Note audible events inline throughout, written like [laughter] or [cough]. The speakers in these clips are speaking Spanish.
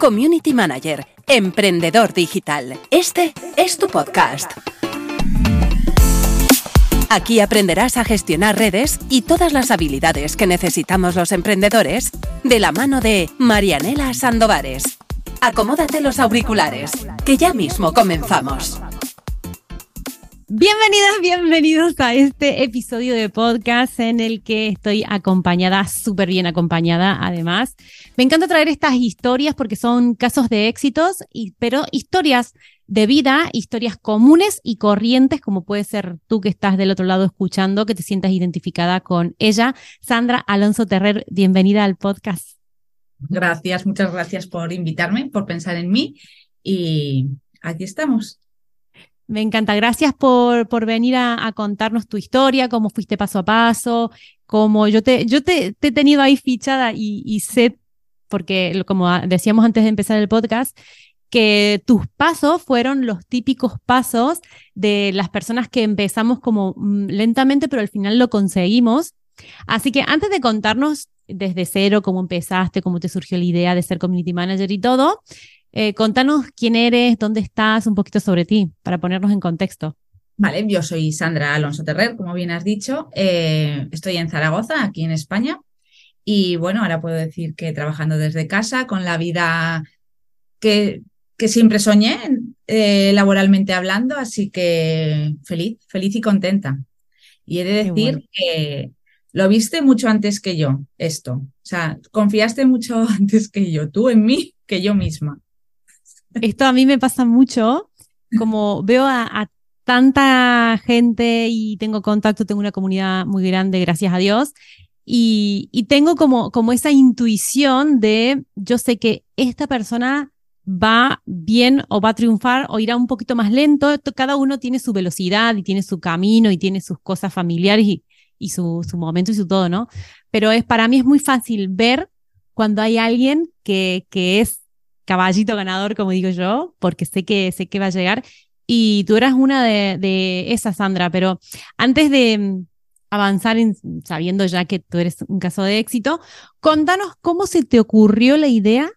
Community Manager, emprendedor digital. Este es tu podcast. Aquí aprenderás a gestionar redes y todas las habilidades que necesitamos los emprendedores de la mano de Marianela Sandovares. Acomódate los auriculares, que ya mismo comenzamos. Bienvenidas, bienvenidos a este episodio de podcast en el que estoy acompañada, súper bien acompañada además. Me encanta traer estas historias porque son casos de éxitos, pero historias de vida, historias comunes y corrientes, como puede ser tú que estás del otro lado escuchando, que te sientas identificada con ella. Sandra Alonso Terrer, bienvenida al podcast. Gracias, muchas gracias por invitarme, por pensar en mí y aquí estamos. Me encanta. Gracias por, por venir a, contarnos tu historia, cómo fuiste paso a paso, cómo yo te, yo te, he tenido ahí fichada y, sé, porque como decíamos antes de empezar el podcast, que tus pasos fueron los típicos pasos de las personas que empezamos como mm, lentamente, pero al final lo conseguimos. Así que antes de contarnos desde cero cómo empezaste, cómo te surgió la idea de ser community manager y todo, eh, contanos quién eres, dónde estás, un poquito sobre ti, para ponernos en contexto. Vale, yo soy Sandra Alonso Terrer, como bien has dicho. Eh, estoy en Zaragoza, aquí en España. Y bueno, ahora puedo decir que trabajando desde casa, con la vida que, que siempre soñé, eh, laboralmente hablando, así que feliz, feliz y contenta. Y he de decir que lo viste mucho antes que yo, esto. O sea, confiaste mucho [laughs] antes que yo, tú en mí, que yo misma. Esto a mí me pasa mucho, como veo a, tanta gente y tengo contacto, tengo una comunidad muy grande, gracias a Dios, y, tengo como, como esa intuición de, yo sé que esta persona va bien o va a triunfar o irá un poquito más lento. Cada uno tiene su velocidad y tiene su camino y tiene sus cosas familiares y, y su, su, momento y su todo, ¿no? Pero es, para mí es muy fácil ver cuando hay alguien que, que es caballito ganador, como digo yo, porque sé que, sé que va a llegar. Y tú eras una de, de esas, Sandra, pero antes de mm, avanzar en, sabiendo ya que tú eres un caso de éxito, contanos cómo se te ocurrió la idea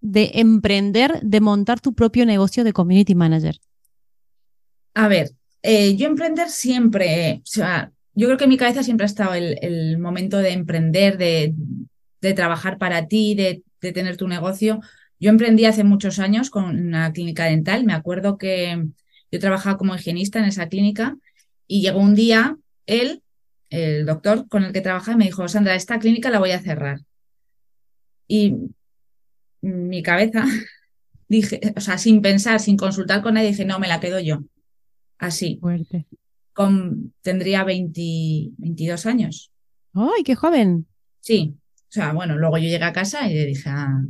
de emprender, de montar tu propio negocio de community manager. A ver, eh, yo emprender siempre, o sea, yo creo que en mi cabeza siempre ha estado el, momento de emprender, de, de trabajar para ti, de, de, tener tu negocio, yo emprendí hace muchos años con una clínica dental. Me acuerdo que yo trabajaba como higienista en esa clínica y llegó un día él, el doctor con el que trabajaba, me dijo, Sandra, esta clínica la voy a cerrar. Y mi cabeza, [laughs] dije, o sea, sin pensar, sin consultar con nadie, dije, no, me la quedo yo. Así. Fuerte. Con, tendría 22 años. ¡Ay, qué joven! Sí. O sea, bueno, luego yo llegué a casa y le dije a,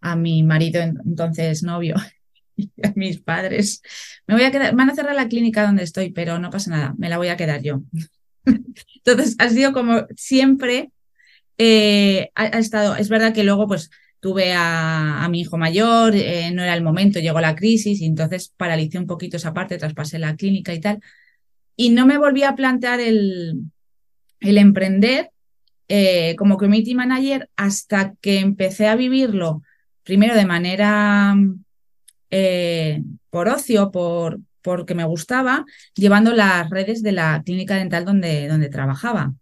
a mi marido, entonces novio, [laughs] a mis padres. Me voy a quedar, van a cerrar la clínica donde estoy, pero no pasa nada, me la voy a quedar yo. [laughs] entonces ha sido como siempre eh, ha, estado, es verdad que luego pues tuve a, mi hijo mayor, eh, no era el momento, llegó la crisis y entonces paralicé un poquito esa parte, traspasé la clínica y tal. Y no me volví a plantear el, el emprender eh, como community manager hasta que empecé a vivirlo primero de manera eh, por ocio, por porque me gustaba, llevando las redes de la clínica dental donde, donde trabajaba.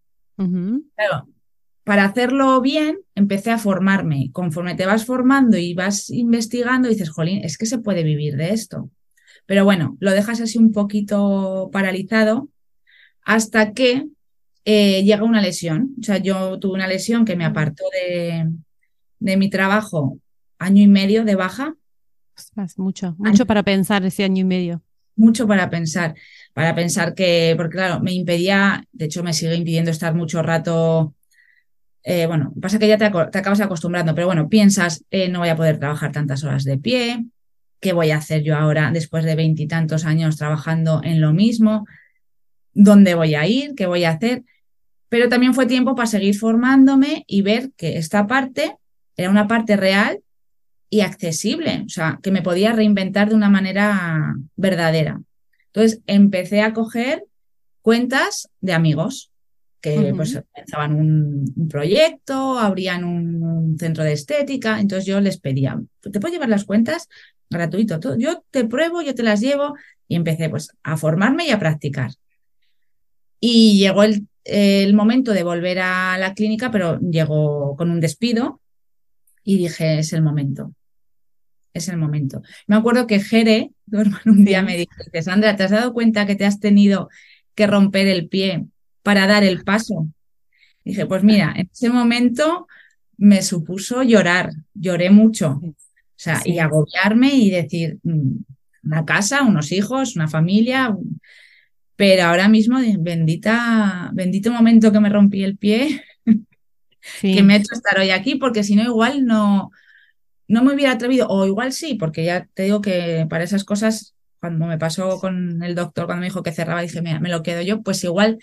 para hacerlo bien, empecé a formarme. Conforme te vas formando y vas investigando, dices, jolín, es que se puede vivir de esto. Pero bueno, lo dejas así un poquito paralizado hasta que eh, llega una lesión. O sea, yo tuve una lesión que me apartó de, de mi trabajo año y medio de baja. mucho, mucho para pensar ese año y medio. Mucho para pensar, para pensar que, porque claro, me impedía, de hecho me sigue impidiendo estar mucho rato, eh, bueno, pasa que ya te, acabas acostumbrando, pero bueno, piensas, eh, no voy a poder trabajar tantas horas de pie, ¿qué voy a hacer yo ahora después de veintitantos años trabajando en lo mismo? ¿Dónde voy a ir? ¿Qué voy a hacer? Pero también fue tiempo para seguir formándome y ver que esta parte era una parte real y accesible, o sea, que me podía reinventar de una manera verdadera. Entonces empecé a coger cuentas de amigos que pues pensaban un, un, proyecto, abrían un, centro de estética, entonces yo les pedía, ¿te puedo llevar las cuentas? Gratuito, yo te pruebo, yo te las llevo y empecé pues a formarme y a practicar. Y llegó el, el momento de volver a la clínica, pero llegó con un despido y dije, es el momento, es el momento. Me acuerdo que Jere, tu hermano, un día me dijo, Sandra, ¿te has dado cuenta que te has tenido que romper el pie para dar el paso. Dije, pues mira, en ese momento me supuso llorar, lloré mucho, o sea, y agobiarme y decir, mm, una casa, unos hijos, una familia, pero ahora mismo, bendita, bendito momento que me rompí el pie, [laughs] que me ha hecho estar hoy aquí, porque si no, igual no, no me hubiera atrevido, o igual sí, porque ya te digo que para esas cosas, cuando me pasó con el doctor, cuando me dijo que cerraba, dije, mira, me lo quedo yo, pues igual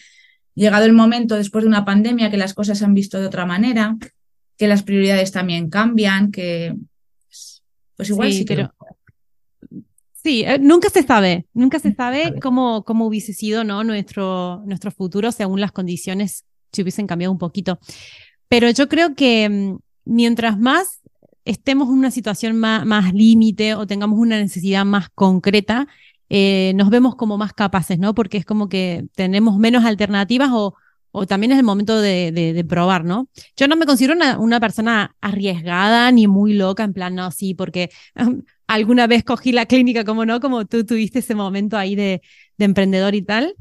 llegado el momento después de una pandemia que las cosas se han visto de otra manera, que las prioridades también cambian, que pues igual sí, pero Sí, eh, nunca se sabe, nunca se sabe cómo, cómo hubiese sido ¿no? nuestro, nuestro futuro según las condiciones si hubiesen cambiado un poquito. Pero yo creo que mm, mientras más estemos en una situación más, más límite o tengamos una necesidad más concreta, eh, nos vemos como más capaces, ¿no? Porque es como que tenemos menos alternativas o, o también es el momento de, de, probar, ¿no? Yo no me considero una, persona arriesgada ni muy loca, en plan, no, sí, porque [laughs] alguna vez cogí la clínica, como no, como tú tuviste ese momento ahí de, de emprendedor y tal.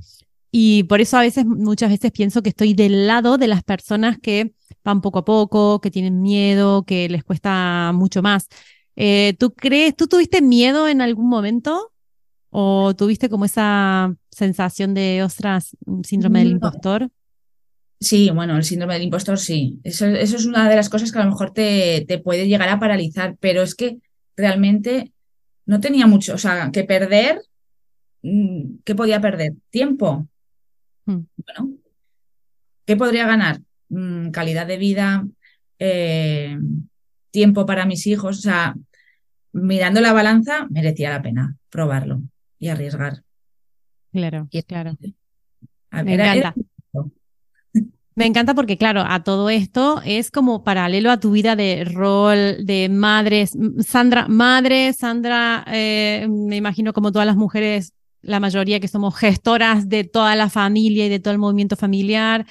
Y por eso a veces, muchas veces pienso que estoy del lado de las personas que van poco a poco, que tienen miedo, que les cuesta mucho más. Eh, ¿Tú crees, tú tuviste miedo en algún momento? ¿O tuviste como esa sensación de, ostras, síndrome del impostor? Sí, bueno, el síndrome del impostor sí. Eso, eso, es una de las cosas que a lo mejor te, te, puede llegar a paralizar, pero es que realmente no tenía mucho, o sea, que perder, mm, ¿qué podía perder? Tiempo. Hmm. Bueno, ¿qué podría ganar? Mm, calidad de vida, eh, tiempo para mis hijos, o sea, mirando la balanza, merecía la pena probarlo y arriesgar. Claro, y claro. Me encanta. [laughs] Me encanta porque, claro, a todo esto es como paralelo a tu vida de rol, de madres. Sandra, madre, Sandra, eh, me imagino como todas las mujeres, la mayoría que somos gestoras de toda la familia y de todo el movimiento familiar,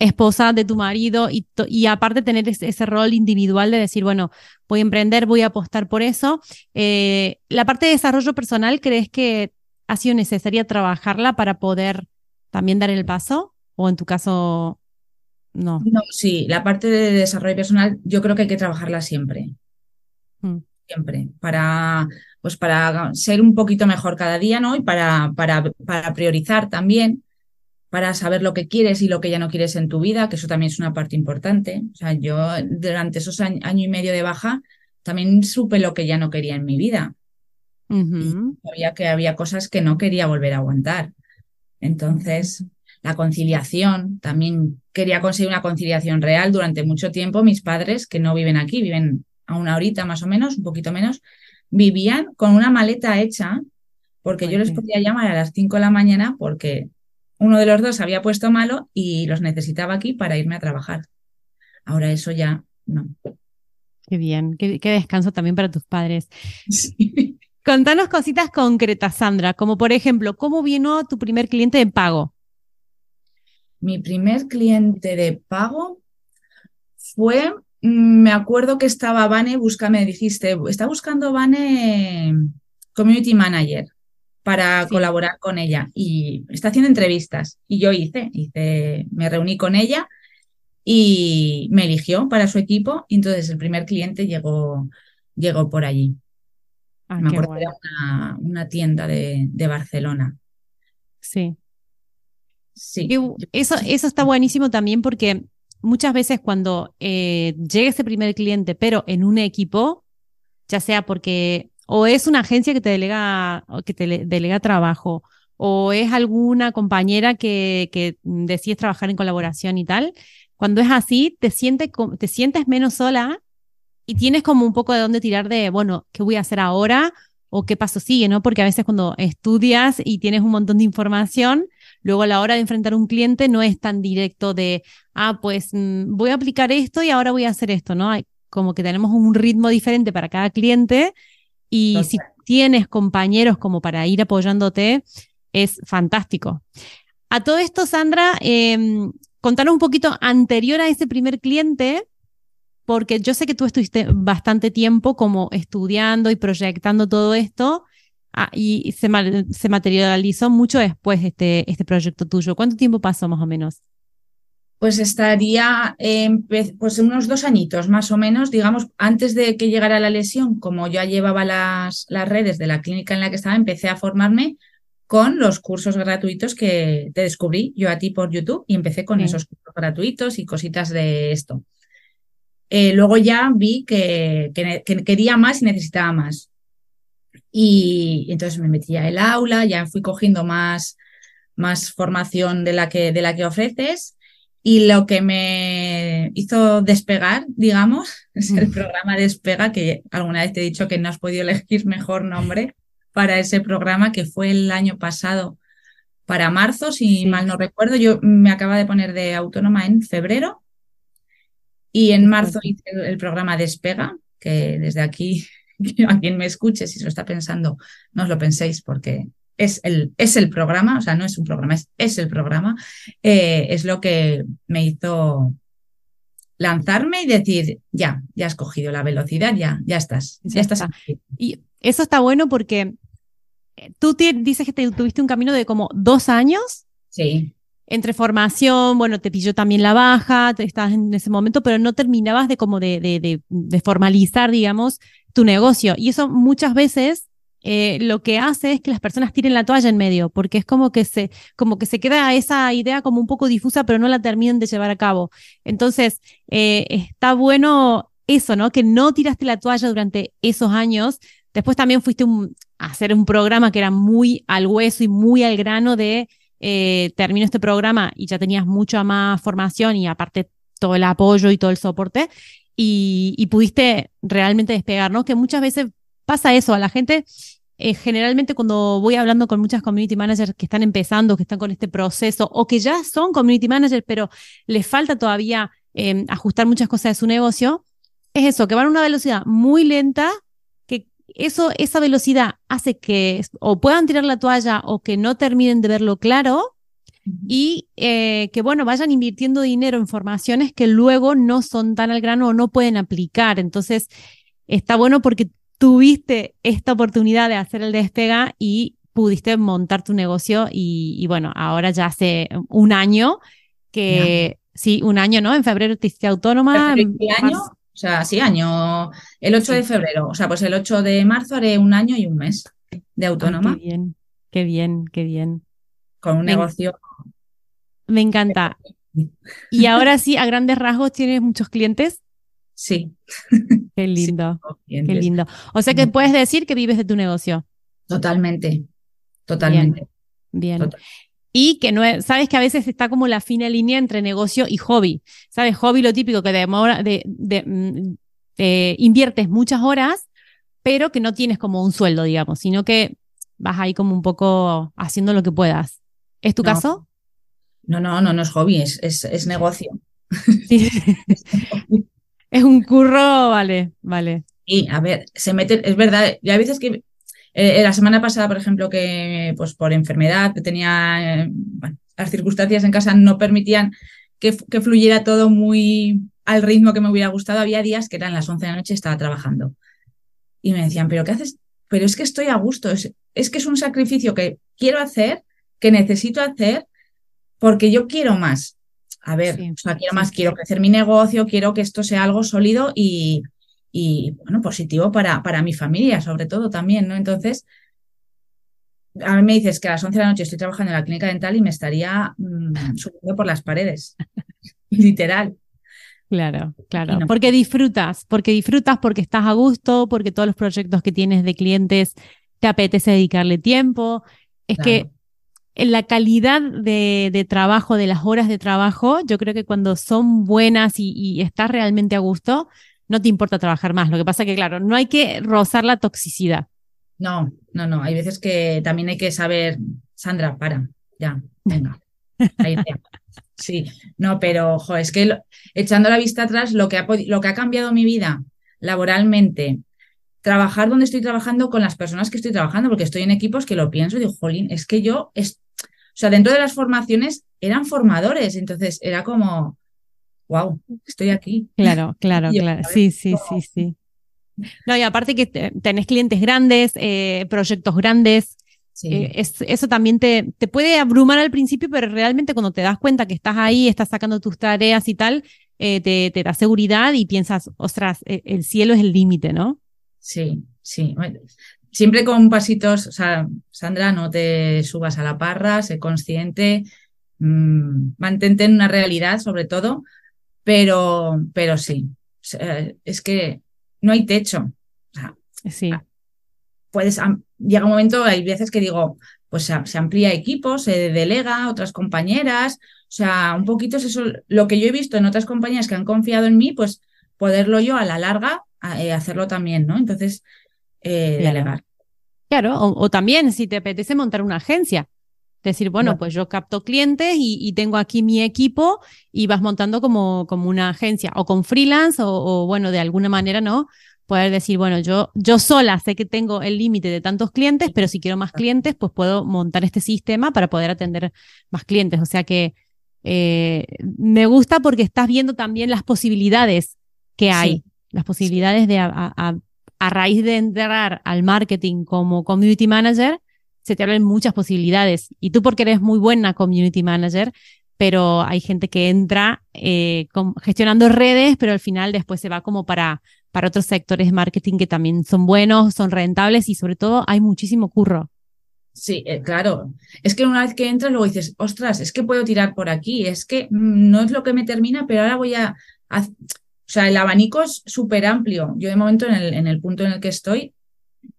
esposa de tu marido y, y aparte tener ese, rol individual de decir, bueno, voy a emprender, voy a apostar por eso. Eh, la parte de desarrollo personal, ¿crees que ha sido necesaria trabajarla para poder también dar el paso? ¿O en tu caso, no? No, sí, la parte de desarrollo personal yo creo que hay que trabajarla siempre. Mm. Siempre. Para, pues para ser un poquito mejor cada día, ¿no? Y para, para, para priorizar también, para saber lo que quieres y lo que ya no quieres en tu vida, que eso también es una parte importante. O sea, yo durante esos años año y medio de baja también supe lo que ya no quería en mi vida sabía que había cosas que no quería volver a aguantar. Entonces, la conciliación, también quería conseguir una conciliación real durante mucho tiempo. Mis padres, que no viven aquí, viven a una horita más o menos, un poquito menos, vivían con una maleta hecha, porque yo les podía llamar a las 5 de la mañana porque uno de los dos había puesto malo y los necesitaba aquí para irme a trabajar. Ahora eso ya no. Qué bien, qué, descanso también para tus padres. Sí. [laughs] Contanos cositas concretas, Sandra, como por ejemplo, ¿cómo vino tu primer cliente de pago? Mi primer cliente de pago fue, mm, me acuerdo que estaba Vane, busca, me dijiste, está buscando Vane Community Manager para colaborar con ella y está haciendo entrevistas y yo hice, hice, me reuní con ella y me eligió para su equipo y entonces el primer cliente llegó, llegó por allí. Ah, Me acuerdo que era una, tienda de, Barcelona. Sí. Sí. eso, eso está buenísimo también porque muchas veces cuando eh, llega ese primer cliente, pero en un equipo, ya sea porque o es una agencia que te delega, que te delega trabajo, o es alguna compañera que, que decides trabajar en colaboración y tal, cuando es así, te, sientes, te sientes menos sola y tienes como un poco de dónde tirar de, bueno, ¿qué voy a hacer ahora? o qué paso sigue, ¿no? Porque a veces cuando estudias y tienes un montón de información, luego a la hora de enfrentar un cliente no es tan directo de, ah, pues mm, voy a aplicar esto y ahora voy a hacer esto, ¿no? Hay, como que tenemos un ritmo diferente para cada cliente y si tienes compañeros como para ir apoyándote, es fantástico. A todo esto, Sandra, eh, contanos un poquito anterior a ese primer cliente, porque yo sé que tú estuviste bastante tiempo como estudiando y proyectando todo esto ah, y se, se, materializó mucho después este, este proyecto tuyo. ¿Cuánto tiempo pasó más o menos? Pues estaría en pues unos dos añitos más o menos, digamos, antes de que llegara la lesión, como ya llevaba las, las redes de la clínica en la que estaba, empecé a formarme con los cursos gratuitos que te descubrí yo a ti por YouTube y empecé con esos cursos gratuitos y cositas de esto. Eh, luego ya vi que, quería más y necesitaba más. Y, entonces me metí a el aula, ya fui cogiendo más, más formación de la, que, de la que ofreces. Y lo que me hizo despegar, digamos, [laughs] es el programa Despega, que alguna vez te he dicho que no has podido elegir mejor nombre para ese programa, que fue el año pasado para marzo, si mal no recuerdo. Yo me acaba de poner de autónoma en febrero y en marzo hice el, programa Despega, que desde aquí, [laughs] a quien me escuche, si se lo está pensando, no os lo penséis porque es el, es el programa, o sea, no es un programa, es, es el programa, eh, es lo que me hizo lanzarme y decir, ya, ya has cogido la velocidad, ya, ya estás, ya, estás. Y eso está bueno porque eh, tú dices que te, tuviste un camino de como dos años. Sí entre formación, bueno, te pilló también la baja, estabas en ese momento, pero no terminabas de como de, de, de, formalizar, digamos, tu negocio. Y eso muchas veces eh, lo que hace es que las personas tiren la toalla en medio, porque es como que se, como que se queda esa idea como un poco difusa, pero no la terminan de llevar a cabo. Entonces, eh, está bueno eso, ¿no? Que no tiraste la toalla durante esos años. Después también fuiste a hacer un programa que era muy al hueso y muy al grano de eh, termino este programa y ya tenías mucha más formación y aparte todo el apoyo y todo el soporte y, pudiste realmente despegar, ¿no? Que muchas veces pasa eso, a la gente eh, generalmente cuando voy hablando con muchas community managers que están empezando, que están con este proceso o que ya son community managers, pero les falta todavía em, ajustar muchas cosas de su negocio, es eso, que van a una velocidad muy lenta eso, esa velocidad hace que o puedan tirar la toalla o que no terminen de verlo claro y eh, que, bueno, vayan invirtiendo dinero en formaciones que luego no son tan al grano o no pueden aplicar. Entonces, está bueno porque tuviste esta oportunidad de hacer el despega y pudiste montar tu negocio y, bueno, ahora ya hace un año que, sí, un año, ¿no? En febrero te hiciste autónoma. ¿Este año? O sea, sí, año, el 8 de febrero, o sea, pues el 8 de marzo haré un año y un mes de autónoma. qué bien, qué bien, qué bien. Con un negocio. Me encanta. [laughs] Y ahora sí, a grandes rasgos, ¿tienes muchos clientes? Sí. [laughs] Qué lindo, qué lindo. O sea que puedes decir que vives de tu negocio. Totalmente, totalmente. Bien. Y que no es, sabes que a veces está como la fina línea entre negocio y hobby. ¿Sabes? Hobby lo típico que demora, de, de, mm, inviertes muchas horas, pero que no tienes como un sueldo, digamos, sino que vas ahí como un poco haciendo lo que puedas. ¿Es tu caso? No, no, no, no es hobby, es, es, negocio. [laughs] es un curro, vale, vale. Y a ver, se mete, es verdad, y hay veces que eh, la semana pasada, por ejemplo, que pues por enfermedad tenía, eh, las circunstancias en casa no permitían que, que, fluyera todo muy al ritmo que me hubiera gustado. Había días que eran las 11 de la noche y estaba trabajando. Y me decían, ¿pero qué haces? Pero es que estoy a gusto. Es, es que es un sacrificio que quiero hacer, que necesito hacer, porque yo quiero más. A ver, o sea, quiero más, quiero crecer mi negocio, quiero que esto sea algo sólido y, y bueno, positivo para, para mi familia, sobre todo también, ¿no? Entonces, a mí me dices que a las 11 de la noche estoy trabajando en la clínica dental y me estaría mm, subiendo por las paredes, [laughs] literal. Claro, claro. Porque disfrutas, porque disfrutas, porque estás a gusto, porque todos los proyectos que tienes de clientes te apetece dedicarle tiempo. Es que la calidad de, de, trabajo, de las horas de trabajo, yo creo que cuando son buenas y, y estás realmente a gusto, no te importa trabajar más. Lo que pasa que, claro, no hay que rozar la toxicidad. No, no, no. Hay veces que también hay que saber, Sandra, para. ya, venga. [laughs] Ahí Sí, no, pero ojo, es que echando la vista atrás, lo que, ha, lo que ha cambiado mi vida laboralmente, trabajar donde estoy trabajando con las personas que estoy trabajando, porque estoy en equipos que lo pienso y digo, jolín, es que yo, es, sea, dentro de las formaciones eran formadores, entonces era como, wow, estoy aquí. Claro, claro, [laughs] claro. Sí, sí, sí, sí. No, y aparte que tenés clientes grandes, eh, proyectos grandes, eh, eso también te, te, puede abrumar al principio, pero realmente cuando te das cuenta que estás ahí, estás sacando tus tareas y tal, eh, te, te, da seguridad y piensas, ostras, e, el cielo es el límite, ¿no? Sí, sí. Siempre con pasitos, o sea, Sandra, no te subas a la parra, sé consciente, mmm, mantente en una realidad sobre todo, pero, pero sí, es que no hay techo. sí. Puedes, llega un momento, hay veces que digo, pues se, amplía equipo, se delega a otras compañeras, o sea, un poquito es eso, lo que yo he visto en otras compañías que han confiado en mí, pues poderlo yo a la larga eh, hacerlo también, ¿no? Entonces, eh, delegar. Claro, o, también si te apetece montar una agencia, decir, bueno, pues yo capto clientes y, tengo aquí mi equipo y vas montando como, como una agencia o con freelance o, bueno, de alguna manera, ¿no? Poder decir, bueno, yo, yo sola sé que tengo el límite de tantos clientes, pero si quiero más clientes, pues puedo montar este sistema para poder atender más clientes. O sea que eh, me gusta porque estás viendo también las posibilidades que hay, las posibilidades de a, a, raíz de entrar al marketing como community manager, se te abren muchas posibilidades. Y tú porque eres muy buena community manager, pero hay gente que entra eh, gestionando redes, pero al final después se va como para para otros sectores de marketing que también son buenos, son rentables y sobre todo hay muchísimo curro. Sí, eh, claro. Es que una vez que entras, luego dices, ostras, es que puedo tirar por aquí, es que mm, no es lo que me termina, pero ahora voy a... sea, el abanico es súper amplio. Yo de momento en el, en el, punto en el que estoy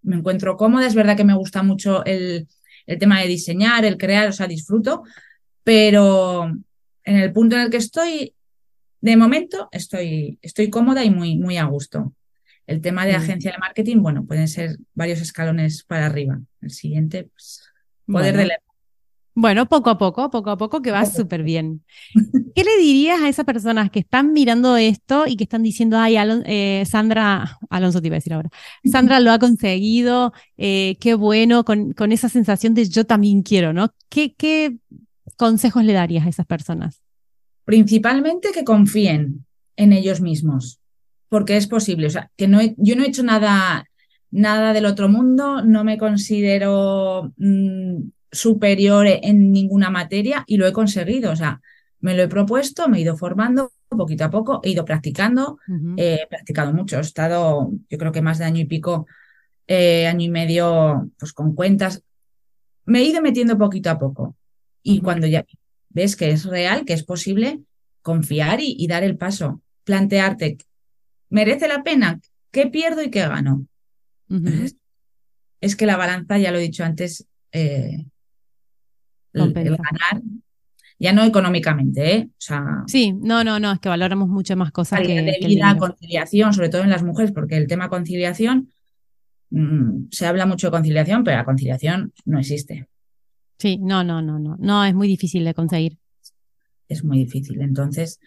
me encuentro cómoda, es verdad que me gusta mucho el, el tema de diseñar, el crear, o sea, disfruto, pero en el punto en el que estoy de momento estoy, estoy cómoda y muy, muy a gusto. El tema de agencia de marketing, bueno, pueden ser varios escalones para arriba. El siguiente, pues, poder bueno. Bueno, poco a poco, poco a poco, que va súper bien. ¿Qué le dirías a esas personas que están mirando esto y que están diciendo, ay, eh, Sandra, Alonso te iba a decir ahora, Sandra lo ha conseguido, eh, qué bueno, con, con, esa sensación de yo también quiero, ¿no? ¿Qué, ¿Qué consejos le darías a esas personas? Principalmente que confíen en ellos mismos, porque es posible. O sea, que no yo no he hecho nada, nada del otro mundo, no me considero mm, superior en ninguna materia y lo he conseguido. O sea, me lo he propuesto, me he ido formando poquito a poco, he ido practicando, he practicado mucho, he estado, yo creo que más de año y pico, eh, año y medio, pues con cuentas. Me he ido metiendo poquito a poco. Y cuando ya ves que es real, que es posible, confiar y, dar el paso. Plantearte, ¿merece la pena? ¿Qué pierdo y qué gano? Es que la balanza, ya lo he dicho antes, eh, el, ganar, ya no económicamente, ¿eh? O sea, sí, no, no, no, es que valoramos mucho más cosas que. de vida, conciliación, sobre todo en las mujeres, porque el tema conciliación, mm, se habla mucho de conciliación, pero la conciliación no existe. Sí, no, no, no, no, no, es muy difícil de conseguir. Es muy difícil. Entonces,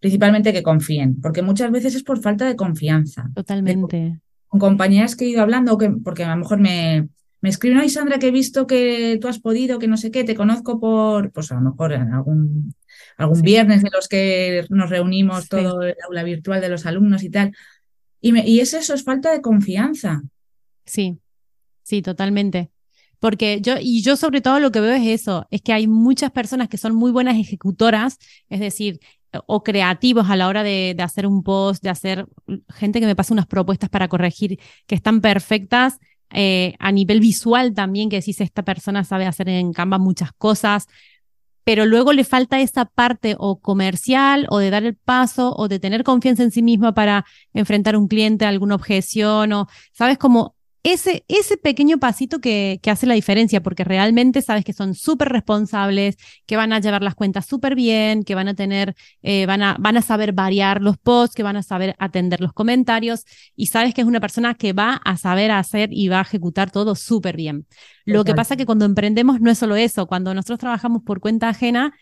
principalmente que confíen, porque muchas veces es por falta de confianza. Totalmente. con compañeras que he ido hablando, que, porque a lo mejor me, me escriben, ay Sandra, que he visto que tú has podido, que no sé qué, te conozco por, pues a lo mejor en algún, algún viernes de los que nos reunimos todo el aula virtual de los alumnos y tal. Y, me, y es eso, es falta de confianza. Sí, sí, totalmente. Porque yo, y yo sobre todo lo que veo es eso, es que hay muchas personas que son muy buenas ejecutoras, es decir, o creativos a la hora de, hacer un post, de hacer gente que me pasa unas propuestas para corregir que están perfectas eh, a nivel visual también, que decís, esta persona sabe hacer en Canva muchas cosas, pero luego le falta esa parte o comercial o de dar el paso o de tener confianza en sí misma para enfrentar un cliente, alguna objeción o, ¿sabes? Como ese, ese pequeño pasito que, que, hace la diferencia, porque realmente sabes que son súper responsables, que van a llevar las cuentas súper bien, que van a tener, eh, van, a, van a saber variar los posts, que van a saber atender los comentarios y sabes que es una persona que va a saber hacer y va a ejecutar todo súper bien. Lo que pasa que cuando emprendemos no es solo eso, cuando nosotros trabajamos por cuenta ajena,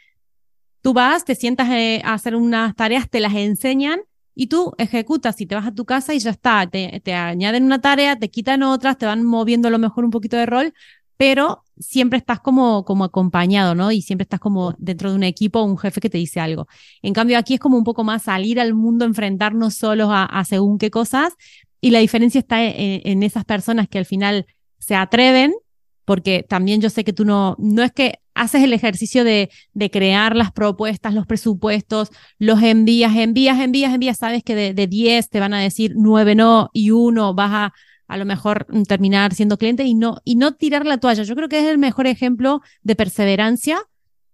tú vas, te sientas eh, a hacer unas tareas, te las enseñan y tú ejecutas y te vas a tu casa y ya está, te, te añaden una tarea, te quitan otras, te van moviendo a lo mejor un poquito de rol, pero siempre estás como, como acompañado, ¿no? Y siempre estás como dentro de un equipo, un jefe que te dice algo. En cambio, aquí es como un poco más salir al mundo, enfrentarnos solos a, según qué cosas, y la diferencia está en, en, esas personas que al final se atreven, porque también yo sé que tú no, no es que haces el ejercicio de, de, crear las propuestas, los presupuestos, los envías, envías, envías, envías, sabes que de, 10 te van a decir 9 no y uno vas a a lo mejor terminar siendo cliente y no, y no tirar la toalla. Yo creo que es el mejor ejemplo de perseverancia,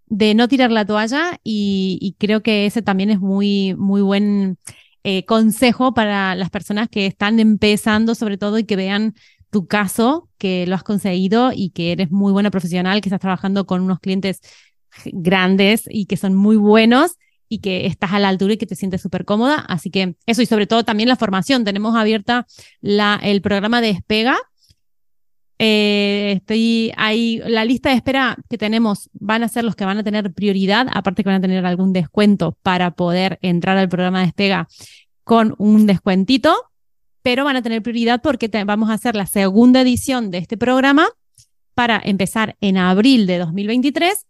de no tirar la toalla y, creo que ese también es muy, muy buen eh, consejo para las personas que están empezando sobre todo y que vean tu caso, que lo has conseguido y que eres muy buena profesional, que estás trabajando con unos clientes grandes y que son muy buenos y que estás a la altura y que te sientes súper cómoda. Así que eso y sobre todo también la formación. Tenemos abierta la, el programa de Despega. Eh, estoy ahí, la lista de espera que tenemos van a ser los que van a tener prioridad, aparte que van a tener algún descuento para poder entrar al programa de Despega con un descuentito pero van a tener prioridad porque vamos a hacer la segunda edición de este programa para empezar en abril de 2023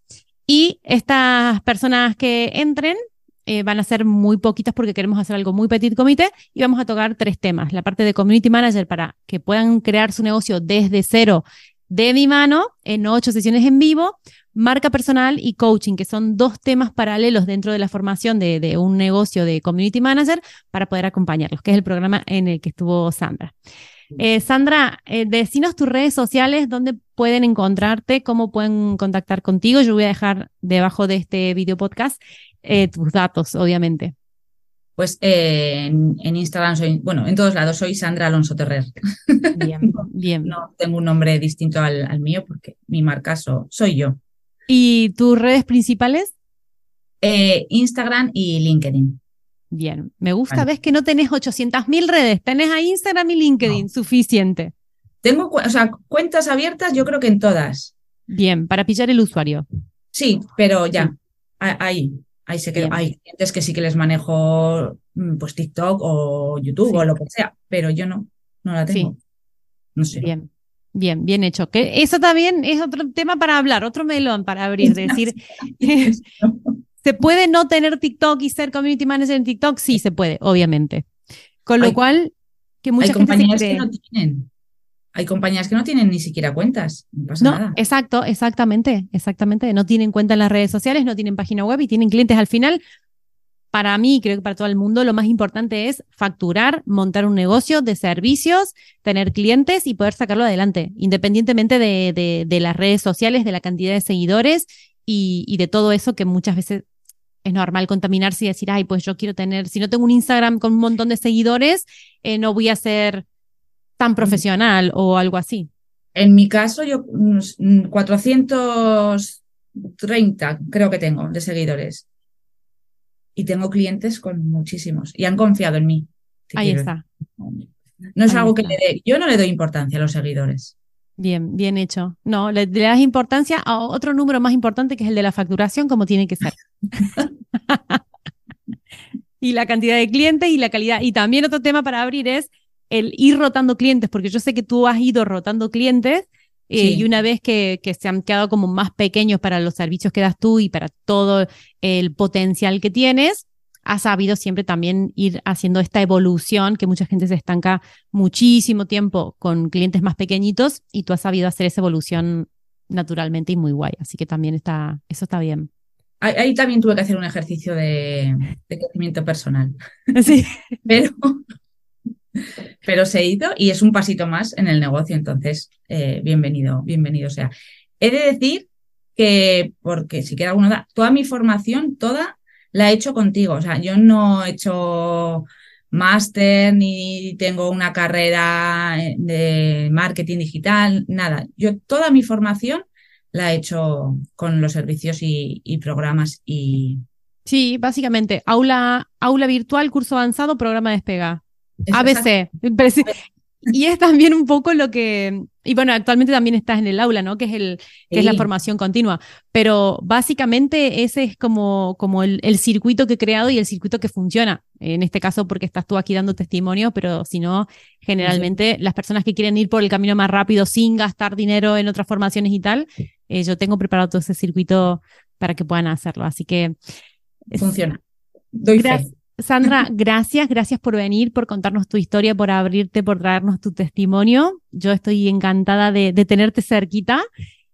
y estas personas que entren eh, van a ser muy poquitas porque queremos hacer algo muy petit comité y vamos a tocar tres temas. La parte de community manager para que puedan crear su negocio desde cero de mi mano en ocho sesiones en vivo, marca personal y coaching, que son dos temas paralelos dentro de la formación de, un negocio de community manager para poder acompañarlos, que es el programa en el que estuvo Sandra. Eh, Sandra, eh, decinos tus redes sociales, dónde pueden encontrarte, cómo pueden contactar contigo. Yo voy a dejar debajo de este video podcast eh, tus datos, obviamente. Pues en, Instagram soy, bueno, en todos lados soy Sandra Alonso Terrer. Bien, [laughs] bien. No tengo un nombre distinto al, mío porque mi marca soy yo. ¿Y tus redes principales? Eh, Instagram y LinkedIn. Bien, me gusta, ves que no tenés 800.000 redes, tenés a Instagram y LinkedIn, suficiente. Tengo, o sea, cuentas abiertas, yo creo que en todas. Bien, para pillar el usuario. Sí, pero ya, ahí. Ahí se quedó. Hay clientes que sí que les manejo mm, pues TikTok o YouTube o lo que sea, pero yo no, no la tengo. No sé. Bien. Bien, bien hecho. Que eso también es otro tema para hablar, otro melón para abrir. [laughs] decir, [laughs] [laughs] ¿se puede no tener TikTok y ser community manager en TikTok? Sí, se puede, obviamente. Con lo cual, que muchas compañías que no tienen. Hay compañías que no tienen ni siquiera cuentas. No pasa nada. Exacto, exactamente, exactamente. No tienen cuenta en las redes sociales, no tienen página web y tienen clientes. Al final, para mí, creo que para todo el mundo, lo más importante es facturar, montar un negocio de servicios, tener clientes y poder sacarlo adelante, independientemente de, las redes sociales, de la cantidad de seguidores y, de todo eso que muchas veces es normal contaminarse y decir, ay, pues yo quiero tener, si no tengo un Instagram con un montón de seguidores, eh, no voy a ser tan profesional o algo así. En mi caso, yo 430 creo que tengo de seguidores. Y tengo clientes con muchísimos. Y han confiado en mí. Ahí está. No es algo que le dé. Yo no le doy importancia a los seguidores. Bien, bien hecho. No, le, le, das importancia a otro número más importante que es el de la facturación, como tiene que ser. [laughs] [laughs] y la cantidad de clientes y la calidad. Y también otro tema para abrir es el ir rotando clientes, porque yo sé que tú has ido rotando clientes eh, y una vez que, que, se han quedado como más pequeños para los servicios que das tú y para todo el potencial que tienes, has sabido siempre también ir haciendo esta evolución, que mucha gente se estanca muchísimo tiempo con clientes más pequeñitos y tú has sabido hacer esa evolución naturalmente y muy guay. Así que también está, eso está bien. Ahí, también tuve que hacer un ejercicio de, de crecimiento personal. [laughs] Sí. [laughs] Pero pero se ido y es un pasito más en el negocio, entonces eh, bienvenido, bienvenido sea. He de decir que, porque si queda alguna toda mi formación, toda la he hecho contigo, o sea, yo no he hecho máster ni tengo una carrera de marketing digital, nada. Yo toda mi formación la he hecho con los servicios y, programas y... Sí, básicamente, aula, aula virtual, curso avanzado, programa despega. ABC. Y es también un poco lo que, y bueno, actualmente también estás en el aula, ¿no? Que es, el, que es la formación continua, pero básicamente ese es como, como el, circuito que he creado y el circuito que funciona. En este caso, porque estás tú aquí dando testimonio, pero si no, generalmente las personas que quieren ir por el camino más rápido sin gastar dinero en otras formaciones y tal, eh, yo tengo preparado todo ese circuito para que puedan hacerlo. Así que... Funciona. Doy fe. Sandra, gracias, gracias por venir, por contarnos tu historia, por abrirte, por traernos tu testimonio. Yo estoy encantada de, tenerte cerquita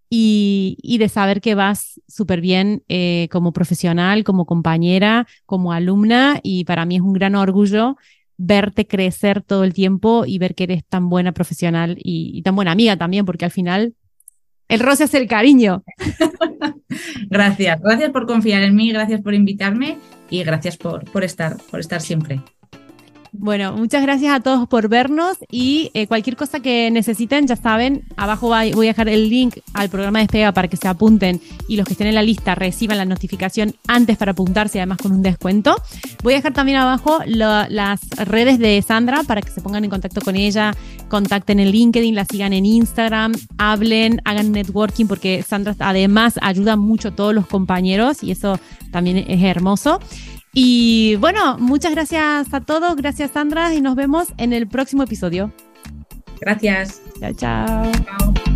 y, de saber que vas súper bien eh, como profesional, como compañera, como alumna y para mí es un gran orgullo verte crecer todo el tiempo y ver que eres tan buena profesional y, tan buena amiga también, porque al final el roce es el cariño. [laughs] gracias, gracias por confiar en mí, gracias por invitarme y gracias por, por, estar, por estar siempre. Bueno, muchas gracias a todos por vernos y eh, cualquier cosa que necesiten, ya saben, abajo voy a dejar el link al programa de Despega para que se apunten y los que estén en la lista reciban la notificación antes para apuntarse, además con un descuento. Voy a dejar también abajo las redes de Sandra para que se pongan en contacto con ella, contacten en LinkedIn, la sigan en Instagram, hablen, hagan networking, porque Sandra además ayuda mucho a todos los compañeros y eso también es hermoso. Y bueno, muchas gracias a todos, gracias Sandra y nos vemos en el próximo episodio. Gracias. Chao, chao. chao.